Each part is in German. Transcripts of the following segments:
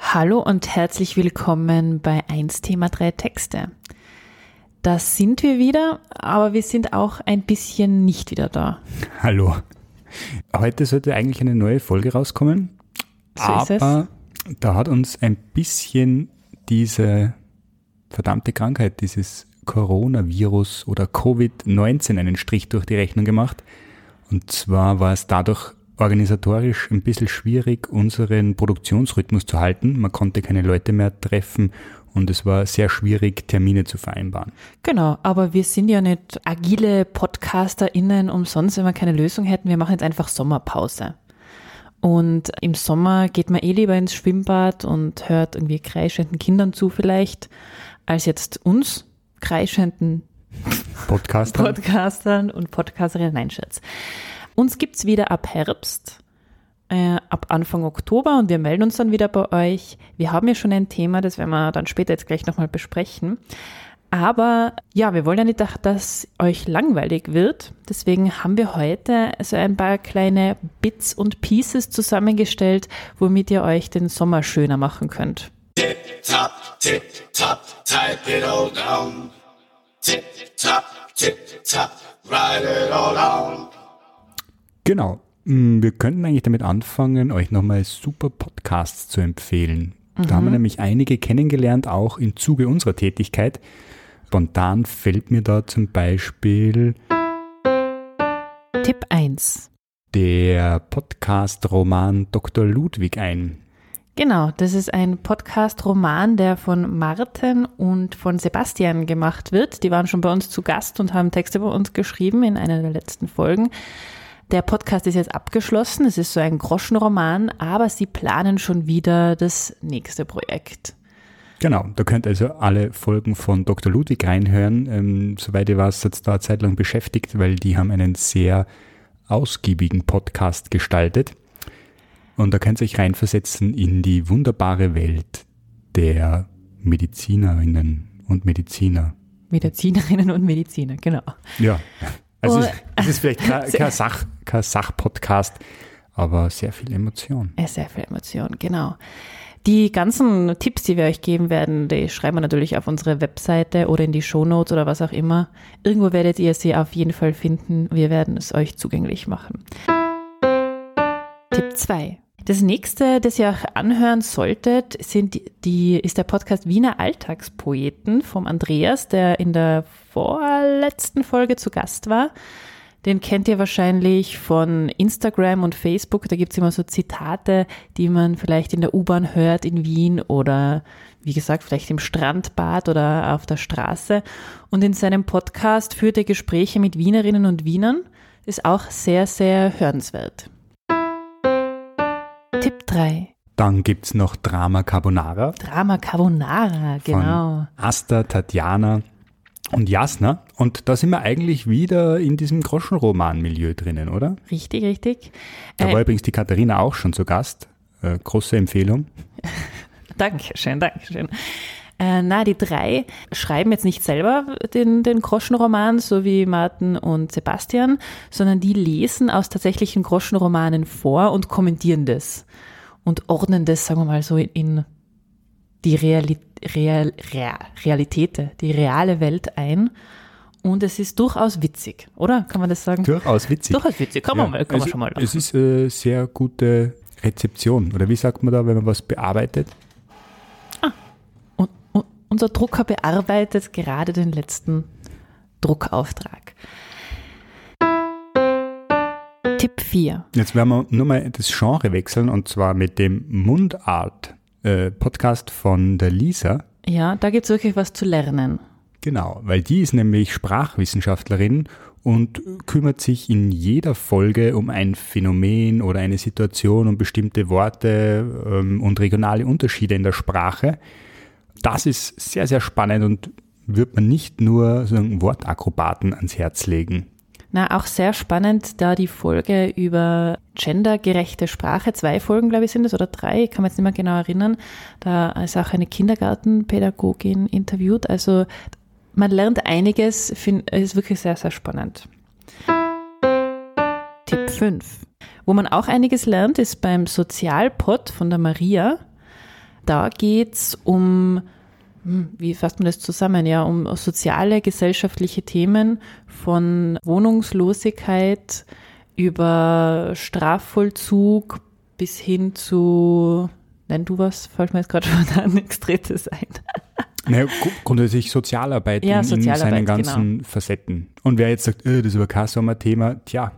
Hallo und herzlich willkommen bei 1 Thema 3 Texte. Das sind wir wieder, aber wir sind auch ein bisschen nicht wieder da. Hallo. Heute sollte eigentlich eine neue Folge rauskommen, So aber da hat uns ein bisschen diese verdammte Krankheit, dieses Coronavirus oder Covid-19 einen Strich durch die Rechnung gemacht. Und zwar war es dadurch organisatorisch ein bisschen schwierig, unseren Produktionsrhythmus zu halten. Man konnte keine Leute mehr treffen und es war sehr schwierig, Termine zu vereinbaren. Genau, aber wir sind ja nicht agile PodcasterInnen umsonst, wenn wir keine Lösung hätten. Wir machen jetzt einfach Sommerpause. Und im Sommer geht man eh lieber ins Schwimmbad und hört irgendwie kreischenden Kindern zu vielleicht, als jetzt uns kreischenden Podcast. Podcastern und Podcasterinnen. Nein, Schatz. Uns gibt's wieder ab Herbst, äh, ab Anfang Oktober und wir melden uns dann wieder bei euch. Wir haben ja schon ein Thema, das werden wir dann später jetzt gleich nochmal besprechen. Aber ja, wir wollen ja nicht, dass das euch langweilig wird. Deswegen haben wir heute so ein paar kleine Bits und Pieces zusammengestellt, womit ihr euch den Sommer schöner machen könnt. Tip top, tip top, type it all down. Tip top, tip top, write it all down. Genau. Mm, Wir könnten eigentlich damit anfangen, euch nochmal super Podcasts zu empfehlen. Da haben wir nämlich einige kennengelernt, auch im Zuge unserer Tätigkeit. Spontan fällt mir da zum Beispiel Tipp 1. der Podcast-Roman Dr. Ludwig ein. Genau, das ist ein Podcast-Roman, der von Martin und von Sebastian gemacht wird. Die waren schon bei uns zu Gast und haben Texte bei uns geschrieben in einer der letzten Folgen. Der Podcast ist jetzt abgeschlossen. Es ist so ein Groschenroman, aber sie planen schon wieder das nächste Projekt. Genau, da könnt ihr also alle Folgen von Dr. Ludwig reinhören. Ähm, soweit weiß, hat es da eine Zeit lang beschäftigt, weil die haben einen sehr ausgiebigen Podcast gestaltet. Und da könnt ihr euch reinversetzen in die wunderbare Welt der Medizinerinnen und Mediziner. Medizinerinnen und Mediziner, genau. Ja, also Oh. es, ist vielleicht kein, kein, Sach, kein Sachpodcast, aber sehr viel Emotion. Sehr viel Emotion, genau. Die ganzen Tipps, die wir euch geben werden, die schreiben wir natürlich auf unsere Webseite oder in die Shownotes oder was auch immer. Irgendwo werdet ihr sie auf jeden Fall finden. Wir werden es euch zugänglich machen. Tipp 2. Das nächste, das ihr euch anhören solltet, sind die, ist der Podcast Wiener Alltagspoeten vom Andreas, der in der vorletzten Folge zu Gast war. Den kennt ihr wahrscheinlich von Instagram und Facebook. Da gibt's immer so Zitate, die man vielleicht in der U-Bahn hört in Wien oder wie gesagt, vielleicht im Strandbad oder auf der Straße. Und in seinem Podcast führt er Gespräche mit Wienerinnen und Wienern. Ist auch sehr, sehr hörenswert. 3. Dann gibt's noch Drama Carbonara Drama Carbonara, genau. von Asta, Tatjana und Jasna. Und da sind wir eigentlich wieder in diesem Groschenroman-Milieu drinnen, oder? Richtig, richtig. Da Äh, war übrigens die Katharina auch schon zu Gast. Äh, große Empfehlung. Dankeschön, Dankeschön. Äh, na, die drei schreiben jetzt nicht selber den, den Groschenroman, so wie Martin und Sebastian, sondern die lesen aus tatsächlichen Groschenromanen vor und kommentieren das und ordnen das, sagen wir mal so, in die Reali Real Real Realität, die reale Welt ein. Und es ist durchaus witzig, oder? Kann man das sagen? Durchaus witzig. Durchaus witzig, kann man, Ja, mal, kann man schon mal lachen. Es ist äh, sehr gute Rezeption. Oder wie sagt man da, wenn man was bearbeitet? Und, und unser Drucker bearbeitet gerade den letzten Druckauftrag. Tipp 4. Jetzt werden wir nur mal das Genre wechseln und zwar mit dem Mundart-Podcast von der Lisa. Ja, da gibt es wirklich was zu lernen. Genau, weil die ist nämlich Sprachwissenschaftlerin und kümmert sich in jeder Folge um ein Phänomen oder eine Situation, um bestimmte Worte ähm, und regionale Unterschiede in der Sprache. Das ist sehr, sehr spannend und wird man nicht nur so einen Wortakrobaten ans Herz legen. Na, auch sehr spannend, da die Folge über gendergerechte Sprache, zwei Folgen, glaube ich, sind es, oder drei, ich kann mich jetzt nicht mehr genau erinnern. Da ist auch eine Kindergartenpädagogin interviewt. Also man lernt einiges, find, ist wirklich sehr, sehr spannend. Tipp 5. Wo man auch einiges lernt, ist beim Sozialpod von der Maria. Da geht's um, hm, wie fasst man das zusammen? Ja, um soziale, gesellschaftliche Themen von Wohnungslosigkeit über Strafvollzug bis hin zu, nenn du was, fällt mir jetzt gerade schon nichts Drittes ein. Naja, grundsätzlich Sozialarbeit, Ja, in, in Sozialarbeit, seinen ganzen Facetten. Und wer jetzt sagt, äh, das ist aber kein Sommerthema, tja,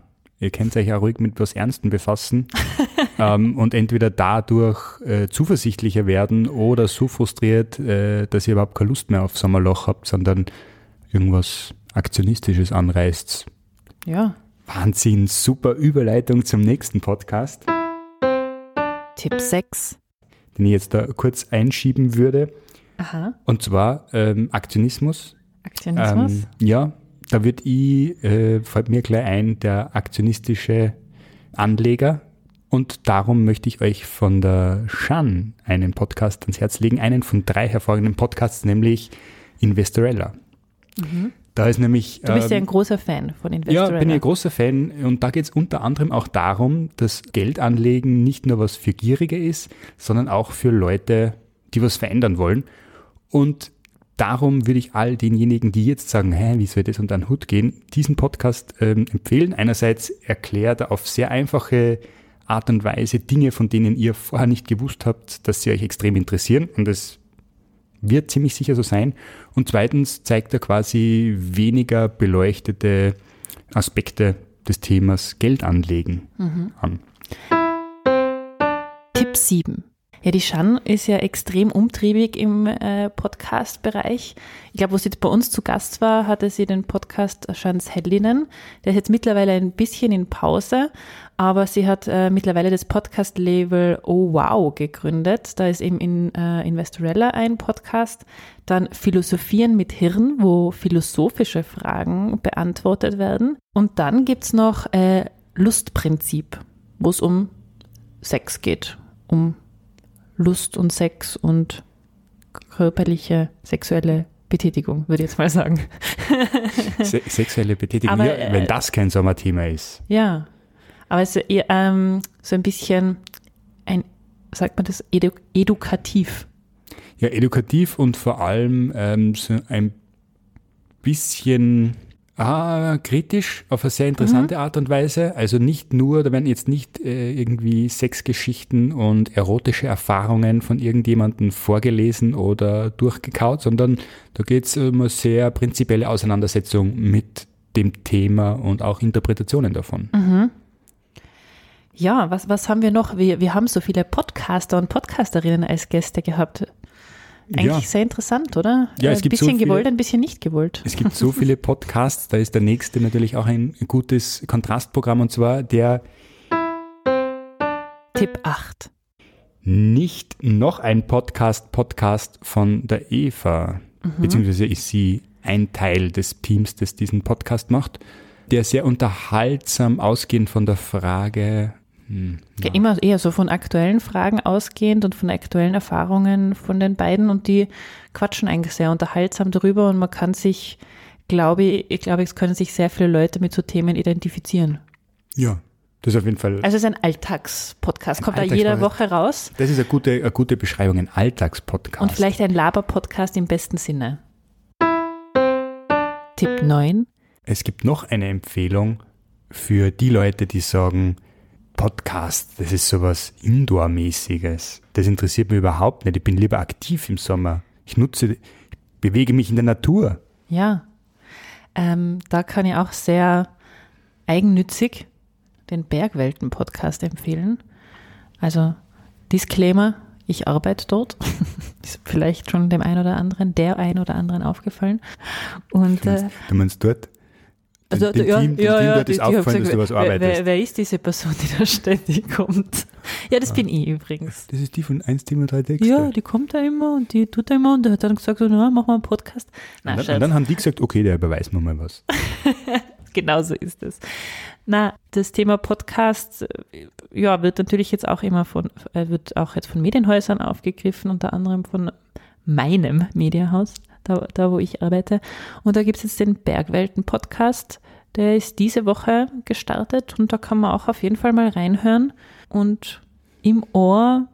ihr könnt euch ja ruhig mit was Ernstem befassen ähm, und entweder dadurch äh, zuversichtlicher werden oder so frustriert, äh, dass ihr überhaupt keine Lust mehr auf Sommerloch habt, sondern irgendwas Aktionistisches anreißt. Ja. Wahnsinn, super Überleitung zum nächsten Podcast, Tipp 6. den ich jetzt da kurz einschieben würde. Aha. Und zwar ähm, Aktionismus. Aktionismus. Ähm, ja, da wird ich, äh, fällt mir gleich ein, der aktionistische Anleger. Und darum möchte ich euch von der Shan einen Podcast ans Herz legen, einen von drei hervorragenden Podcasts, nämlich Investorella. Da ist nämlich. Mhm. du bist ja ähm, ein großer Fan von ja, Investorella. bin ich ein großer Fan und da geht es unter anderem auch darum, dass Geldanlegen nicht nur was für Gierige ist, sondern auch für Leute, die was verändern wollen. Und darum würde ich all denjenigen, die jetzt sagen, hä, wie soll das unter den Hut gehen, diesen Podcast ähm, empfehlen. Einerseits erklärt er auf sehr einfache Art und Weise Dinge, von denen ihr vorher nicht gewusst habt, dass sie euch extrem interessieren und es wird ziemlich sicher so sein. Und zweitens zeigt er quasi weniger beleuchtete Aspekte des Themas Geldanlegen an. Tipp 7. Ja, die Shan ist ja extrem umtriebig im äh, Podcast-Bereich. Ich glaube, wo sie bei uns zu Gast war, hatte sie den Podcast Shans Hellinnen. Der ist jetzt mittlerweile ein bisschen in Pause, aber sie hat äh, mittlerweile das Podcast-Label Oh Wow gegründet. Da ist eben in äh, Investorella ein Podcast. Dann Philosophieren mit Hirn, wo philosophische Fragen beantwortet werden. Und dann gibt's noch äh, Lustprinzip, wo es um Sex geht, um Lust und Sex und körperliche, sexuelle Betätigung, würde ich jetzt mal sagen. Se sexuelle Betätigung, Aber, ja, äh, wenn das kein Sommerthema ist. Ja, aber es ist eher, ähm, so ein bisschen ein, sagt man das, edu edukativ. Ja, edukativ und vor allem ähm, so ein bisschen ah, kritisch auf eine sehr interessante Art und Weise. Also nicht nur, da werden jetzt nicht äh, irgendwie Sexgeschichten und erotische Erfahrungen von irgendjemandem vorgelesen oder durchgekaut, sondern da geht es um eine sehr prinzipielle Auseinandersetzung mit dem Thema und auch Interpretationen davon. Ja, was, was haben wir noch? Wir, wir haben so viele Podcaster und Podcasterinnen als Gäste gehabt. Eigentlich Ja. sehr interessant, oder? Ja, es ein gibt so bisschen viele- gewollt, ein bisschen nicht gewollt. Es gibt so viele Podcasts, da ist der nächste natürlich auch ein gutes Kontrastprogramm und zwar der Tipp 8. nicht noch ein Podcast, Podcast von der Eva, beziehungsweise ist sie ein Teil des Teams, das diesen Podcast macht, der sehr unterhaltsam ausgehend von der Frage, hm, Ja. Immer eher so von aktuellen Fragen ausgehend und von aktuellen Erfahrungen von den beiden und die quatschen eigentlich sehr unterhaltsam darüber und man kann sich, glaube ich, ich glaube, es können sich sehr viele Leute mit so Themen identifizieren. ja, das ist auf jeden Fall, Also es ist ein Alltagspodcast, kommt da jede. Woche raus das ist eine gute, eine gute Beschreibung, ein Alltagspodcast. und vielleicht ein Laber-Podcast im besten Sinne. Tipp 9. Es gibt noch eine Empfehlung für die Leute, die sagen, Podcast, das ist sowas Indoor-mäßiges. Das interessiert mich überhaupt nicht. Ich bin lieber aktiv im Sommer. Ich nutze, ich bewege mich in der Natur. Ja, ähm, da kann ich auch sehr eigennützig den Bergwelten-Podcast empfehlen. Also Disclaimer, ich arbeite dort. Ist vielleicht schon dem einen oder anderen, der ein oder anderen aufgefallen. Und äh, Du meinst dort? Also, dem ja, Team, dem ja, Team ja, die haben aufgefallen, dass du was wer, wer, arbeitest. wer ist diese Person, die da ständig kommt? Ja, das bin ich übrigens. Das ist die von 1 Team und 3 Texte. Ja, die kommt da immer und die tut da immer und der hat dann gesagt, so, na, machen wir einen Podcast. Na, und, dann, und dann haben die gesagt, okay, der überweist mir mal was. genau so ist es. Na, das Thema Podcast, äh, ja, wird natürlich jetzt auch immer von, äh, wird auch jetzt von Medienhäusern aufgegriffen, unter anderem von meinem Mediahaus, da, da wo ich arbeite. Und da gibt es jetzt den Bergwelten-Podcast, der ist diese Woche gestartet und da kann man auch auf jeden Fall mal reinhören und im Ohr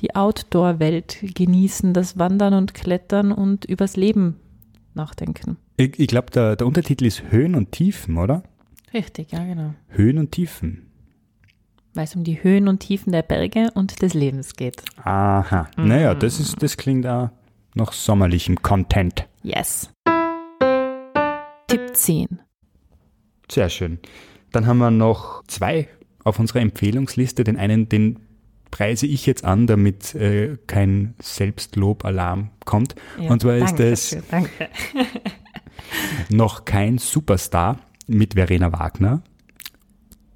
die Outdoor-Welt genießen, das Wandern und Klettern und übers Leben nachdenken. Ich, ich glaube, der, der Untertitel ist Höhen und Tiefen, oder? Richtig, ja, genau. Höhen und Tiefen. Weil es um die Höhen und Tiefen der Berge und des Lebens geht. Aha. Mhm. Naja, das, ist, das klingt auch nach sommerlichem Content. Yes. Tipp 10. Sehr schön. Dann haben wir noch zwei auf unserer Empfehlungsliste. Den einen, den preise ich jetzt an, damit äh, kein Selbstlob-Alarm kommt. Ja, Und zwar ist danke Danke. noch kein Superstar mit Verena Wagner.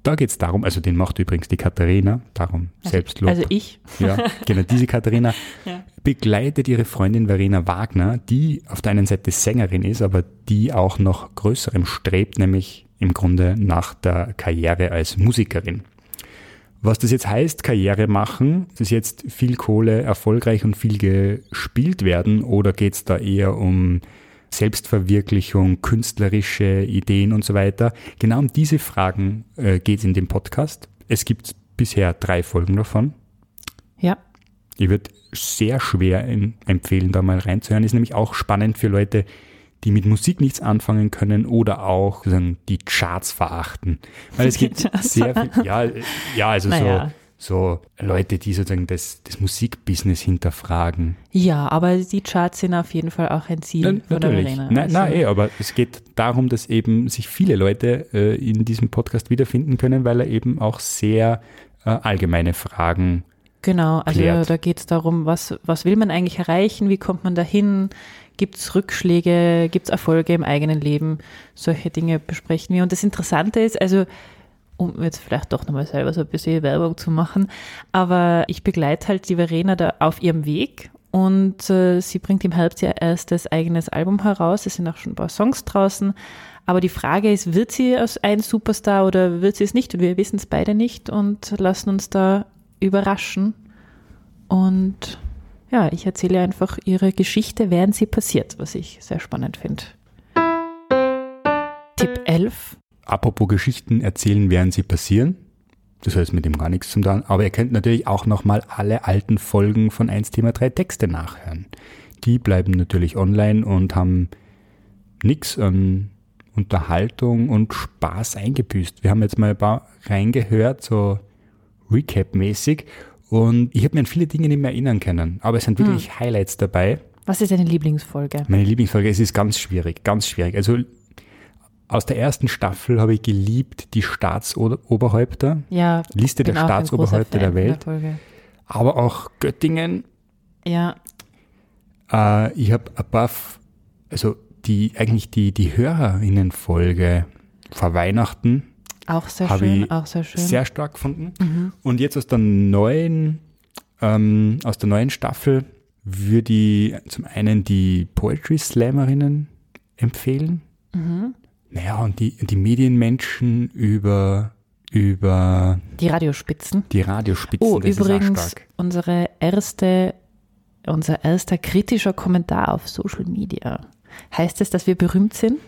Da geht es darum, also den macht übrigens die Katharina, darum Selbstlob. Also ich. Ja, genau, diese Katharina Ja. begleitet ihre Freundin Verena Wagner, die auf der einen Seite Sängerin ist, aber die auch noch Größerem strebt, nämlich im Grunde nach der Karriere als Musikerin. Was das jetzt heißt, Karriere machen, ist jetzt viel Kohle, erfolgreich und viel gespielt werden oder geht es da eher um Selbstverwirklichung, künstlerische Ideen und so weiter? Genau um diese Fragen äh, geht es in dem Podcast. Es gibt bisher drei Folgen davon. Ja. Ich würde sehr schwer empfehlen, da mal reinzuhören. Ist nämlich auch spannend für Leute, die mit Musik nichts anfangen können oder auch sozusagen die Charts verachten. Weil es gibt sehr viel, ja, äh, ja also Naja. so, so Leute, die sozusagen das, das Musikbusiness hinterfragen. Ja, aber die Charts sind auf jeden Fall auch ein Ziel Na, von der. Verena. Nein, Also, nein, eh, aber es geht darum, dass eben sich viele Leute äh, in diesem Podcast wiederfinden können, weil er eben auch sehr äh, allgemeine Fragen Genau, also klärt. da geht es darum, was, was will man eigentlich erreichen, wie kommt man dahin, gibt es Rückschläge, gibt es Erfolge im eigenen Leben, solche Dinge besprechen wir. Und das Interessante ist, also um jetzt vielleicht doch nochmal selber so ein bisschen Werbung zu machen, aber ich begleite halt die Verena da auf ihrem Weg und äh, sie bringt im Herbst ihr erstes eigenes Album heraus, es sind auch schon ein paar Songs draußen, aber die Frage ist, wird sie ein Superstar oder wird sie es nicht? Und wir wissen es beide nicht und lassen uns da überraschen. Und ja, ich erzähle einfach ihre Geschichte, während sie passiert, was ich sehr spannend finde. Tipp 11. apropos Geschichten erzählen, während sie passieren. Das heißt mit dem gar nichts zum tun. Aber ihr könnt natürlich auch nochmal alle alten Folgen von 1 Thema 3 Texte nachhören. Die bleiben natürlich online und haben nichts an Unterhaltung und Spaß eingebüßt. Wir haben jetzt mal ein paar reingehört, so Recap-mäßig. Und ich habe mir an viele Dinge nicht mehr erinnern können. Aber es sind wirklich Highlights dabei. Was ist deine Lieblingsfolge? Meine Lieblingsfolge, es ist ganz schwierig, ganz schwierig. Also aus der ersten Staffel habe ich geliebt die Staatsoberhäupter, Ja, Liste der Staatsoberhäupter der Welt, Folge. aber auch Göttingen. Ja, Äh, ich habe ein paar, also die eigentlich die, die HörerInnen-Folge vor Weihnachten auch sehr schön, auch sehr schön. sehr stark gefunden. Und jetzt aus der neuen, ähm, aus der neuen Staffel würde ich zum einen die Poetry Slammerinnen empfehlen. Mhm. Naja, und die, die Medienmenschen über, über Die Radiospitzen. die Radiospitzen, Oh, das übrigens, unsere erste, unser erster kritischer Kommentar auf Social Media. Heißt es, dass wir berühmt sind?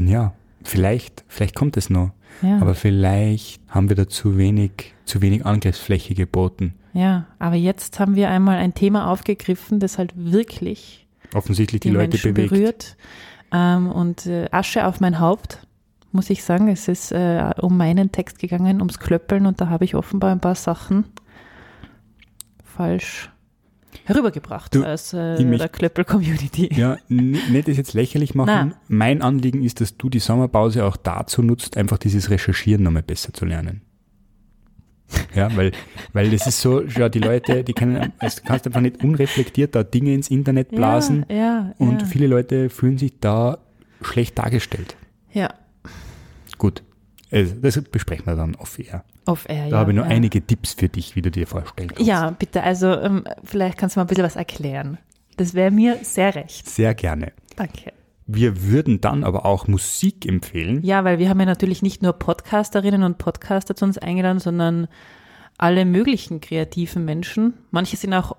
Ja, vielleicht, vielleicht kommt es noch. Ja. Aber vielleicht haben wir da zu wenig, zu wenig Angriffsfläche geboten. Ja, aber jetzt haben wir einmal ein Thema aufgegriffen, das halt wirklich Offensichtlich die, die, Leute Menschen bewegt. berührt. Ähm, und äh, Asche auf mein Haupt, muss ich sagen. Es ist äh, um meinen Text gegangen, ums Klöppeln und da habe ich offenbar ein paar Sachen falsch herübergebracht Du, aus äh, der Klöppel-Community. Ja, nicht das jetzt lächerlich machen. Nein. Mein Anliegen ist, dass du die Sommerpause auch dazu nutzt, einfach dieses Recherchieren nochmal besser zu lernen. Ja, weil, weil das ist so, ja, die Leute, die können, also du kannst einfach nicht unreflektiert da Dinge ins Internet blasen Ja, ja, und ja. viele Leute fühlen sich da schlecht dargestellt. ja. Gut, also das besprechen wir dann off-air. Off Air, Da ja. habe ich ja. einige Tipps für dich, wie du dir vorstellen kannst. Ja, bitte, also ähm, vielleicht kannst du mal ein bisschen was erklären. Das wäre mir sehr recht. Sehr gerne. Danke. Wir würden dann aber auch Musik empfehlen. Ja, weil wir haben ja natürlich nicht nur Podcasterinnen und Podcaster zu uns eingeladen, sondern alle möglichen kreativen Menschen. Manche sind auch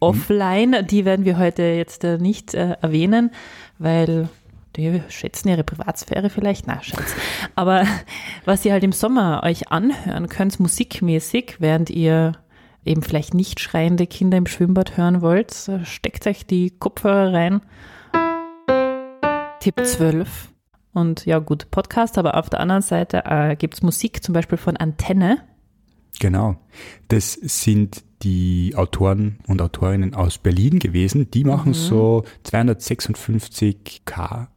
offline, die werden wir heute jetzt äh, nicht äh, erwähnen, weil die schätzen ihre Privatsphäre vielleicht, na, Schatz. Aber was ihr halt im Sommer euch anhören könnt, musikmäßig, während ihr eben vielleicht nicht schreiende Kinder im Schwimmbad hören wollt, äh, steckt euch die Kopfhörer rein. Tipp 12. Und ja, gut, Podcast, aber auf der anderen Seite äh, gibt es Musik, zum Beispiel von Antenne. Genau. Das sind die Autoren und Autorinnen aus Berlin gewesen. Die machen Mhm. so 256k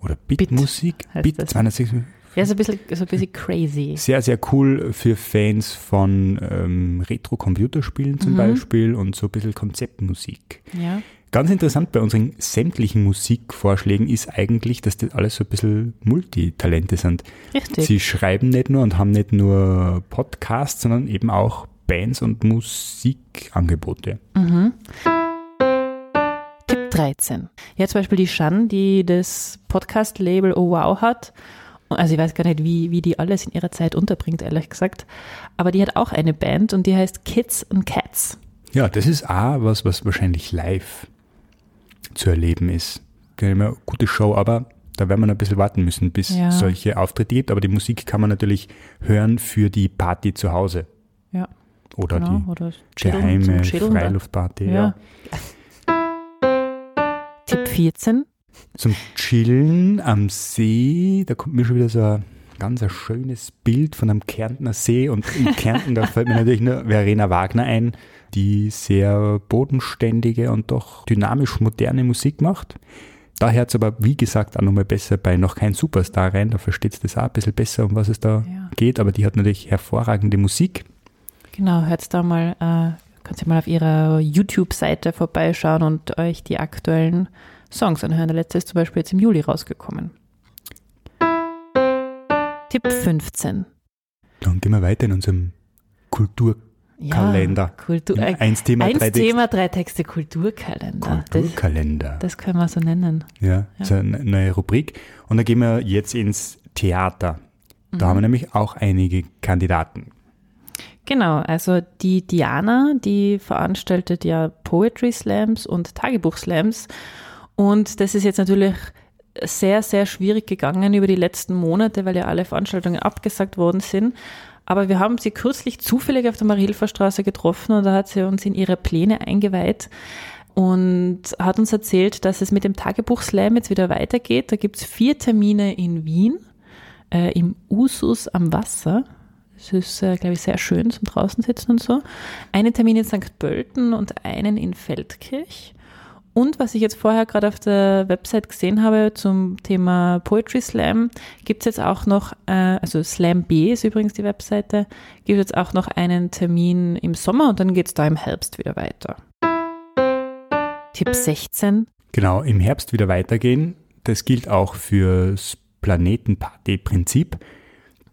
oder Bit-Musik. heißt Bit, das. 256. Ja, so ein bisschen, so ein bisschen crazy. Sehr, sehr cool für Fans von ähm, Retro-Computerspielen zum Mhm. Beispiel und so ein bisschen Konzeptmusik. Ja. Ganz interessant bei unseren sämtlichen Musikvorschlägen ist eigentlich, dass das alles so ein bisschen Multitalente sind. Richtig. Sie schreiben nicht nur und haben nicht nur Podcasts, sondern eben auch Bands und Musikangebote. Tipp 13. Ja, zum Beispiel die Shan, die das Podcast-Label Oh Wow hat. Also ich weiß gar nicht, wie, wie die alles in ihrer Zeit unterbringt, ehrlich gesagt. Aber die hat auch eine Band und die heißt Kids and Cats. Ja, das ist auch was, was wahrscheinlich live zu erleben ist. Eine gute Show, aber da werden wir noch ein bisschen warten müssen, bis Ja. solche Auftritte gibt. Aber die Musik kann man natürlich hören für die Party zu Hause. Ja, Oder genau. die Oder geheime. Freiluftparty. Ja. Tipp 14. Zum Chillen am See, da kommt mir schon wieder so ein ganz ein schönes Bild von einem Kärntner See und in Kärnten, da fällt mir natürlich nur Verena Wagner ein, die sehr bodenständige und doch dynamisch moderne Musik macht. Da hört es aber, wie gesagt, auch nochmal besser bei noch kein Superstar rein, da versteht es das auch ein bisschen besser, um was es da Ja. geht, aber die hat natürlich hervorragende Musik. Genau, hört da mal, äh, könnt ihr mal auf ihrer YouTube-Seite vorbeischauen und euch die aktuellen Songs anhören. Der letzte ist zum Beispiel jetzt im Juli rausgekommen. Tipp 15. Dann gehen wir weiter in unserem Kultur Ja, Kalender. Kultur, äh, Eins Thema, eins drei Texte. Thema, drei Texte, Kulturkalender. Das, Kulturkalender. das können wir so nennen. Ja, so eine neue Rubrik. Und da gehen wir jetzt ins Theater. Da haben wir nämlich auch einige Kandidaten. Genau, also die Diana, die veranstaltet ja Poetry Slams und Tagebuch Slams. Und das ist jetzt natürlich sehr, sehr schwierig gegangen über die letzten Monate, weil ja alle Veranstaltungen abgesagt worden sind. Aber wir haben sie kürzlich zufällig auf der Marie-Hilfer-Straße getroffen und da hat sie uns in ihre Pläne eingeweiht und hat uns erzählt, dass es mit dem Tagebuch Slam jetzt wieder weitergeht. Da gibt's vier Termine in Wien, äh, im Usus am Wasser. Es ist, äh, glaube ich, sehr schön zum draußen sitzen und so. Einen Termin in St. Pölten und einen in Feldkirch. Und was ich jetzt vorher gerade auf der Website gesehen habe zum Thema Poetry Slam, gibt es jetzt auch noch, äh, also Slam B ist übrigens die Webseite, gibt jetzt auch noch einen Termin im Sommer und dann geht es da im Herbst wieder weiter. Tipp 16. Genau, im Herbst wieder weitergehen. Das gilt auch fürs Planetenparty-Prinzip.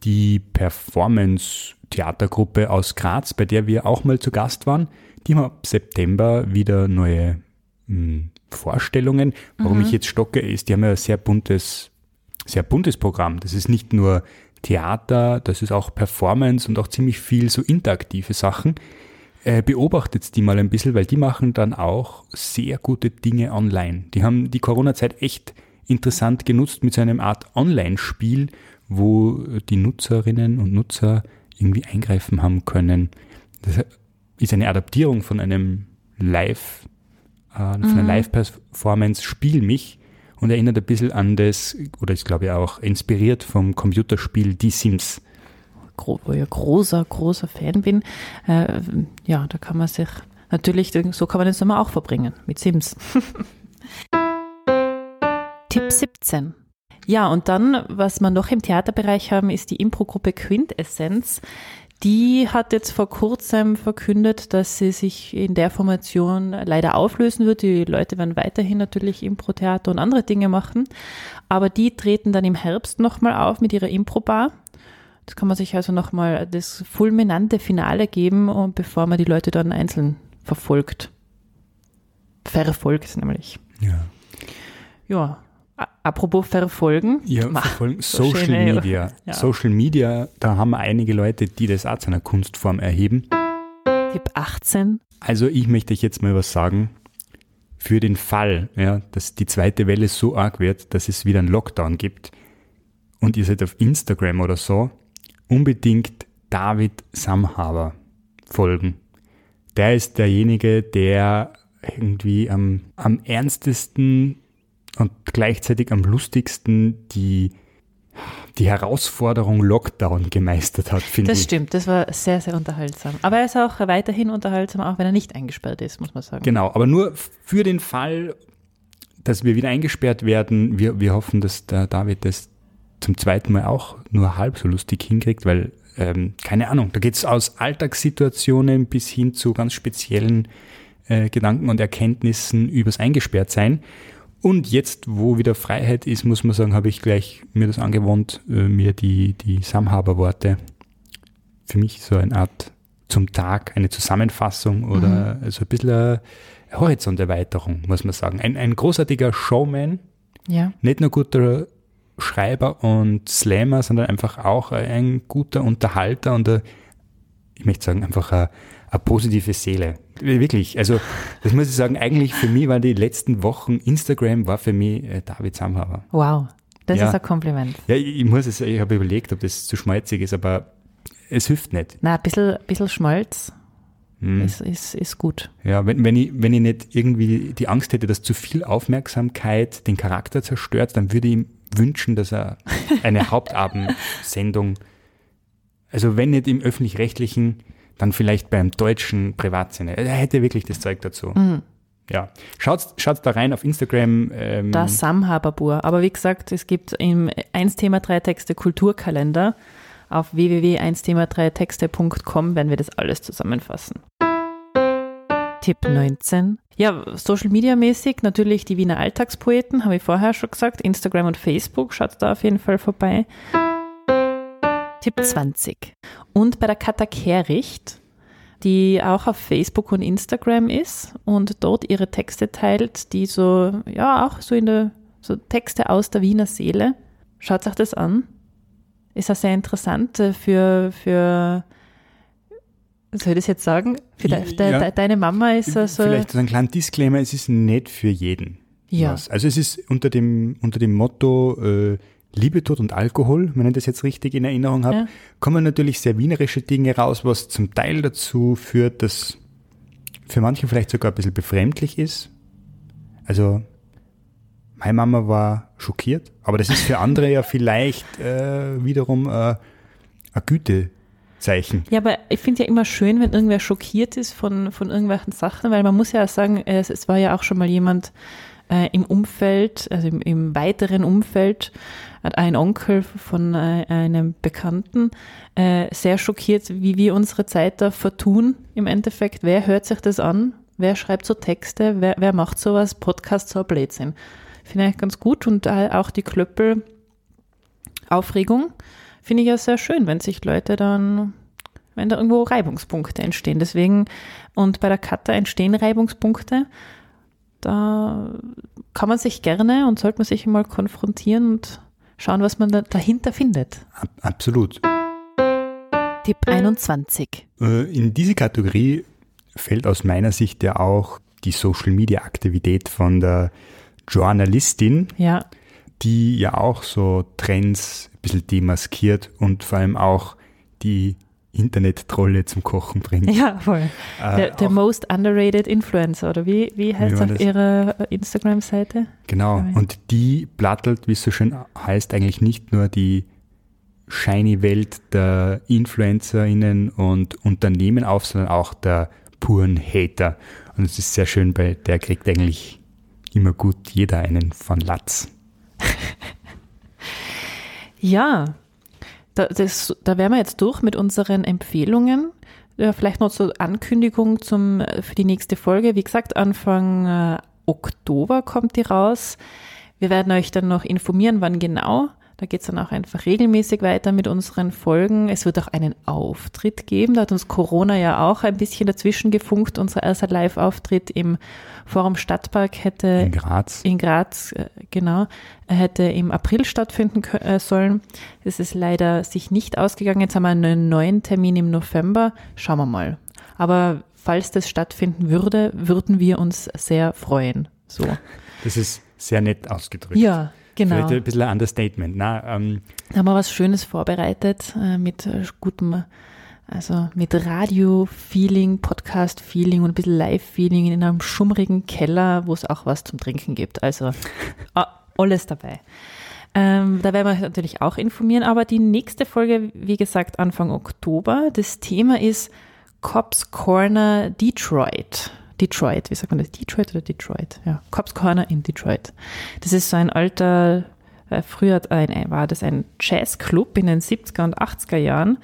Die Performance-Theatergruppe aus Graz, bei der wir auch mal zu Gast waren, die haben ab September wieder neue mh, Vorstellungen. Warum ich jetzt stocke, ist, die haben ja ein sehr buntes, sehr buntes Programm. Das ist nicht nur Theater, das ist auch Performance und auch ziemlich viel so interaktive Sachen. Äh, beobachtet die mal ein bisschen, weil die machen dann auch sehr gute Dinge online. Die haben die Corona-Zeit echt interessant genutzt mit so einem Art Online-Spiel, wo die Nutzerinnen und Nutzer irgendwie eingreifen haben können. Das ist eine Adaptierung von einem Live, äh, von einer Live-Performance Spiel mich und erinnert ein bisschen an das, oder ist glaube ich auch inspiriert vom Computerspiel Die Sims. gro wo ich ein großer, großer Fan bin, äh, ja, da kann man sich natürlich, so kann man den Sommer auch verbringen, mit Sims. Tipp 17. Ja, und dann, was wir noch im Theaterbereich haben, ist die Impro-Gruppe Quintessenz. Die hat jetzt vor kurzem verkündet, dass sie sich in der Formation leider auflösen wird. Die Leute werden weiterhin natürlich Impro-Theater und andere Dinge machen. Aber die treten dann im Herbst nochmal auf mit ihrer Impro-Bar. Das kann man sich also nochmal das fulminante Finale geben, und bevor man die Leute dann einzeln verfolgt. Verfolgt nämlich. Ja. Ja, Apropos verfolgen. Ja, Ma, verfolgen. so Social schöne- Media. Ja. Social Media, da haben wir einige Leute, die das auch zu einer Kunstform erheben. Tipp 18. Also ich möchte euch jetzt mal was sagen. Für den Fall, ja, dass die zweite Welle so arg wird, dass es wieder einen Lockdown gibt und ihr seid auf Instagram oder so, unbedingt David Samhaber folgen. Der ist derjenige, der irgendwie am, am ernstesten und gleichzeitig am lustigsten die, die Herausforderung Lockdown gemeistert hat, finde Das ich. stimmt, das war sehr, sehr unterhaltsam. Aber er ist auch weiterhin unterhaltsam, auch wenn er nicht eingesperrt ist, muss man sagen. Genau, aber nur für den Fall, dass wir wieder eingesperrt werden. Wir, wir hoffen, dass der David das zum zweiten Mal auch nur halb so lustig hinkriegt, weil, ähm, keine Ahnung, da geht's aus Alltagssituationen bis hin zu ganz speziellen äh, Gedanken und Erkenntnissen übers Eingesperrtsein. Und jetzt, wo wieder Freiheit ist, muss man sagen, habe ich gleich mir das angewohnt, äh, mir die, die Samhaber-Worte für mich so eine Art zum Tag, eine Zusammenfassung oder so ein bisschen eine Horizonterweiterung, muss man sagen. Ein, ein großartiger Showman, Ja. nicht nur guter Schreiber und Slammer, sondern einfach auch ein guter Unterhalter und ein, ich möchte sagen, einfach eine, eine positive Seele. Wirklich, also das muss ich sagen, eigentlich für mich waren die letzten Wochen, Instagram war für mich äh, David Samhaber. Wow, das Ja. ist ein Kompliment. Ja, ich, ich muss es, ich habe überlegt, ob das zu schmalzig ist, aber es hilft nicht. Na, ein bisschen, ein bisschen Schmalz Hm. ist, ist, ist gut. Ja, wenn, wenn, ich, wenn ich nicht irgendwie die Angst hätte, dass zu viel Aufmerksamkeit den Charakter zerstört, dann würde ich ihm wünschen, dass er eine Hauptabendsendung, also wenn nicht im öffentlich-rechtlichen, dann vielleicht beim deutschen Privatsender. Er hätte wirklich das Zeug dazu. Ja, schaut, schaut da rein auf Instagram. Ähm, Das Samhaberbur. Aber wie gesagt, es gibt im 1 Thema 3 Texte Kulturkalender auf www.1thema3texte.com werden wir das alles zusammenfassen. Tipp 19. Ja, Social Media mäßig natürlich die Wiener Alltagspoeten, habe ich vorher schon gesagt. Instagram und Facebook, schaut da auf jeden Fall vorbei. Tipp 20. Und bei der Katha Kehricht, die auch auf Facebook und Instagram ist und dort ihre Texte teilt, die so, ja, auch so in der, so Texte aus der Wiener Seele. Schaut euch das an. Ist auch sehr interessant äh, für, für, soll ich das jetzt sagen? Für de, de, Ja. de, deine Mama ist also, Vielleicht so ein kleiner Disclaimer, es ist nicht für jeden. Ja. was. Also es ist unter dem, unter dem Motto äh, Liebe, Tod und Alkohol, wenn ich das jetzt richtig in Erinnerung habe, Ja. kommen natürlich sehr wienerische Dinge raus, was zum Teil dazu führt, dass für manche vielleicht sogar ein bisschen befremdlich ist. Also meine Mama war schockiert, aber das ist für andere ja vielleicht äh, wiederum äh, ein Gütezeichen. Ja, aber ich finde ja immer schön, wenn irgendwer schockiert ist von, von irgendwelchen Sachen, weil man muss ja sagen, es, es war ja auch schon mal jemand äh, im Umfeld, also im, im weiteren Umfeld, hat ein Onkel von äh, einem Bekannten äh, sehr schockiert, wie wir unsere Zeit da vertun im Endeffekt. Wer hört sich das an? Wer schreibt so Texte? Wer, wer macht sowas? Podcast, so Blödsinn. Finde ich ganz gut und äh, auch die Klöppel Aufregung finde ich ja sehr schön, wenn sich Leute dann, wenn da irgendwo Reibungspunkte entstehen. Deswegen, und bei der Kata entstehen Reibungspunkte, da kann man sich gerne und sollte man sich mal konfrontieren und schauen, was man da dahinter findet. Ab, absolut. Tipp 21. Äh, In diese Kategorie fällt aus meiner Sicht ja auch die Social-Media-Aktivität von der Journalistin, Ja, die ja auch so Trends ein bisschen demaskiert und vor allem auch die Internet-Trolle zum Kochen bringt. ja, voll. Äh, Der, der most underrated influencer, oder wie, wie heißt es auf das? ihrer Instagram-Seite? Genau, und die plattelt, wie es so schön heißt, eigentlich nicht nur die shiny Welt der InfluencerInnen und Unternehmen auf, sondern auch der puren Hater. Und es ist sehr schön, bei der kriegt eigentlich immer gut jeder einen von Latz. Ja, da, das, da wären wir jetzt durch mit unseren Empfehlungen. Ja, vielleicht noch zur Ankündigung zum, für die nächste Folge. Wie gesagt, Anfang äh, Oktober kommt die raus. Wir werden euch dann noch informieren, wann genau. Da geht es dann auch einfach regelmäßig weiter mit unseren Folgen. Es wird auch einen Auftritt geben. Da hat uns Corona ja auch ein bisschen dazwischen gefunkt. Unser erster Live-Auftritt im Forum Stadtpark hätte In Graz. in Graz, äh, genau, er hätte im April stattfinden äh, sollen. Es ist leider sich nicht ausgegangen. Jetzt haben wir einen neuen Termin im November. Schauen wir mal. Aber falls das stattfinden würde, würden wir uns sehr freuen. So. Das ist sehr nett ausgedrückt. Ja, genau. Vielleicht ein bisschen ein Understatement. Na, ähm, Da haben wir was Schönes vorbereitet äh, mit äh, gutem, also mit Radio-Feeling, Podcast-Feeling und ein bisschen Live-Feeling in einem schummrigen Keller, wo es auch was zum Trinken gibt. Also ah, alles dabei. Ähm, da werden wir natürlich auch informieren, aber die nächste Folge, wie gesagt, Anfang Oktober. Das Thema ist Cops Corner Detroit. Detroit, wie sagt man das? Detroit oder Detroit? Ja, Cops Corner in Detroit. Das ist so ein alter, äh, früher ein, war das ein Jazzclub in den 70er und 80er Jahren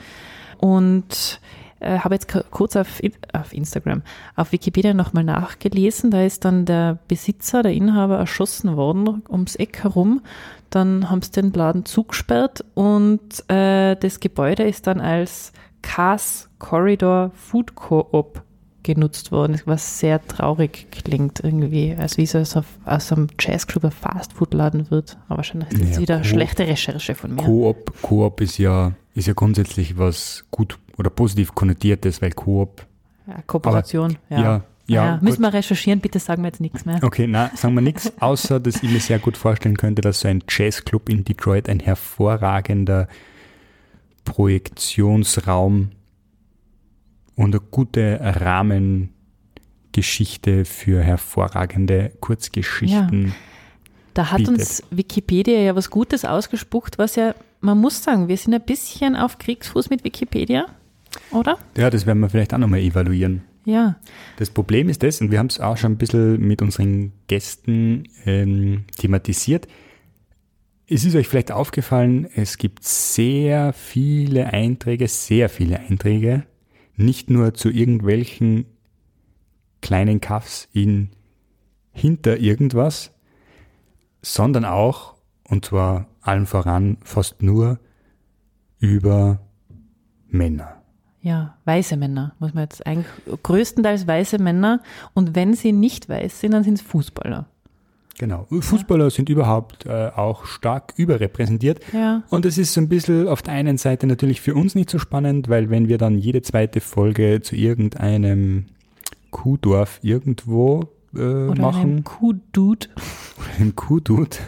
und äh, habe jetzt kurz auf, auf Instagram, auf Wikipedia nochmal nachgelesen. Da ist dann der Besitzer, der Inhaber erschossen worden ums Eck herum. Dann haben sie den Laden zugesperrt und äh, das Gebäude ist dann als Cars Corridor Food Co-op genutzt worden, was sehr traurig klingt irgendwie, als wie so aus, aus einem Jazzclub ein Fastfood-Laden wird. Aber wahrscheinlich ist das Ja, wieder schlechte Recherche von mir. Koop, Koop ist ja, ist ja grundsätzlich was gut oder positiv konnotiertes, weil Koop, Ja, Kooperation, ja. ja, ja, müssen gut. wir recherchieren, bitte sagen wir jetzt nichts mehr. Okay, na, sagen wir nichts, außer dass ich mir sehr gut vorstellen könnte, dass so ein Jazzclub in Detroit ein hervorragender Projektionsraum und eine gute Rahmengeschichte für hervorragende Kurzgeschichten. Da hat bietet. uns Wikipedia ja was Gutes ausgespuckt, was ja, man muss sagen, wir sind ein bisschen auf Kriegsfuß mit Wikipedia, oder? Ja, das werden wir vielleicht auch nochmal evaluieren. Ja. Das Problem ist das, und wir haben es auch schon ein bisschen mit unseren Gästen ähm, thematisiert. Es ist euch vielleicht aufgefallen, es gibt sehr viele Einträge, sehr viele Einträge, nicht nur zu irgendwelchen kleinen Kaffs in hinter irgendwas, sondern auch, und zwar allen voran, fast nur über Männer. Ja, weiße Männer, muss man jetzt eigentlich, größtenteils weiße Männer. Und wenn sie nicht weiß sind, dann sind es Fußballer. Genau. Fußballer sind überhaupt äh, auch stark überrepräsentiert. Ja. Und es ist so ein bisschen auf der einen Seite natürlich für uns nicht so spannend, weil wenn wir dann jede zweite Folge zu irgendeinem Kuhdorf irgendwo äh, Oder machen, einem Kuh-Dude. einem Kuhdud,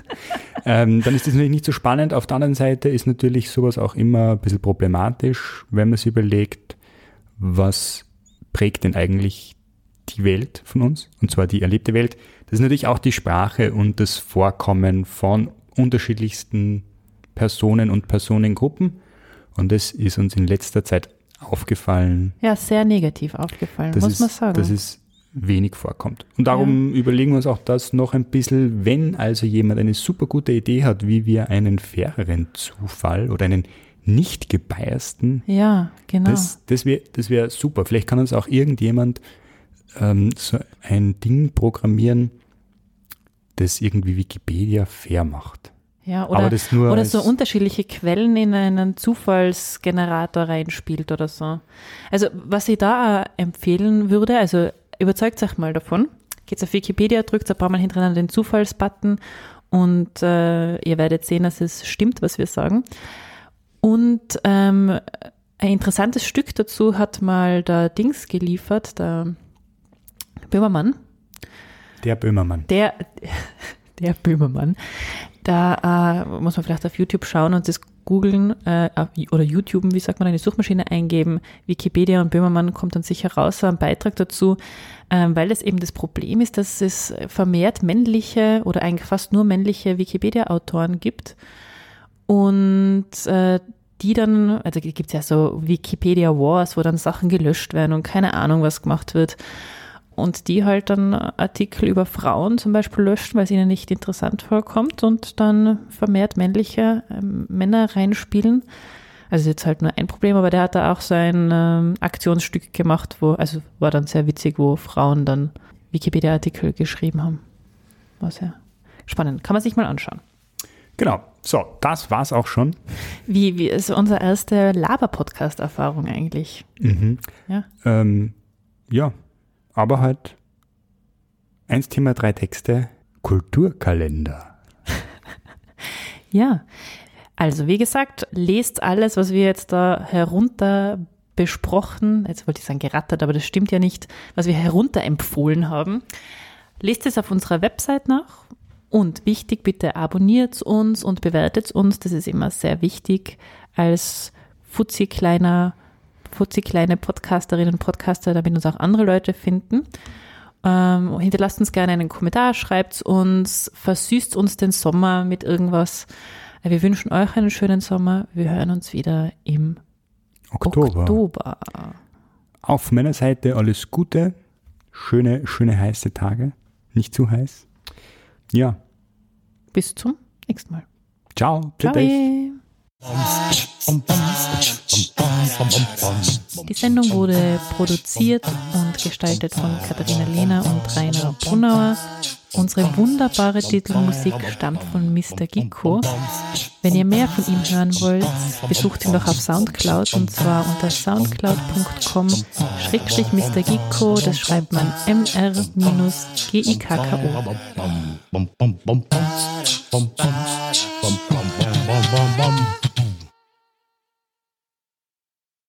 ähm, dann ist das natürlich nicht so spannend. Auf der anderen Seite ist natürlich sowas auch immer ein bisschen problematisch, wenn man sich überlegt, was prägt denn eigentlich die Welt von uns, und zwar die erlebte Welt. Das ist natürlich auch die Sprache und das Vorkommen von unterschiedlichsten Personen und Personengruppen. Und das ist uns in letzter Zeit aufgefallen, Ja, sehr negativ aufgefallen, muss es, man sagen. dass es wenig vorkommt. Und darum überlegen wir uns auch das noch ein bisschen, wenn also jemand eine super gute Idee hat, wie wir einen faireren Zufall oder einen nicht gebiasten, ja, genau. das, das wäre das wär super. Vielleicht kann uns auch irgendjemand ähm, so ein Ding programmieren, das irgendwie Wikipedia fair macht. ja, oder, Aber das nur oder so unterschiedliche Quellen in einen Zufallsgenerator reinspielt oder so. Also, was ich da empfehlen würde, also überzeugt euch mal davon. Geht's auf Wikipedia, drückt ein paar Mal hintereinander den Zufallsbutton und äh, ihr werdet sehen, dass es stimmt, was wir sagen. Und ähm, ein interessantes Stück dazu hat mal der Dings geliefert, der Böhmermann. Der Böhmermann. Der, der Böhmermann. Da äh, muss man vielleicht auf YouTube schauen und das googeln äh, oder YouTube, wie sagt man, eine Suchmaschine eingeben. Wikipedia und Böhmermann kommt dann sicher raus, so ein Beitrag dazu, ähm, weil es eben das Problem ist, dass es vermehrt männliche oder eigentlich fast nur männliche Wikipedia-Autoren gibt und äh, die dann, also gibt es ja so Wikipedia Wars, wo dann Sachen gelöscht werden und keine Ahnung, was gemacht wird. Und die halt dann Artikel über Frauen zum Beispiel löschen, weil es ihnen nicht interessant vorkommt und dann vermehrt männliche ähm, Männer reinspielen. Also jetzt halt nur ein Problem, aber der hat da auch so ein ähm, Aktionsstück gemacht, wo, also war dann sehr witzig, wo Frauen dann Wikipedia-Artikel geschrieben haben. War sehr spannend. Kann man sich mal anschauen. Genau. so, das war's auch schon. Wie, wie ist unsere erste Laber-Podcast-Erfahrung eigentlich? Mhm. Ja. Ähm, ja, aber halt eins Thema, drei Texte, Kulturkalender. Ja. Also, wie gesagt, lest alles, was wir jetzt da herunter besprochen, jetzt wollte ich sagen gerattert, aber das stimmt ja nicht, was wir herunterempfohlen haben. Lest es auf unserer Website nach und wichtig, bitte abonniert uns und bewertet uns. Das ist immer sehr wichtig als futzi kleiner, futzi kleine Podcasterinnen und Podcaster, damit uns auch andere Leute finden. Ähm, hinterlasst uns gerne einen Kommentar, schreibt uns, versüßt uns den Sommer mit irgendwas. Wir wünschen euch einen schönen Sommer. Wir hören uns wieder im Oktober. Oktober. Auf meiner Seite alles Gute, schöne, schöne heiße Tage, nicht zu heiß. Ja, Bis zum nächsten Mal. ciao. Ciao. Die Sendung wurde produziert und gestaltet von Katharina Lehner und Rainer Brunauer. Unsere wunderbare Titelmusik stammt von Mr. Gicko. Wenn ihr mehr von ihm hören wollt, besucht ihn doch auf Soundcloud und zwar unter soundcloud.com schrägstrich Mr. Gicko, das schreibt man mr-gikko.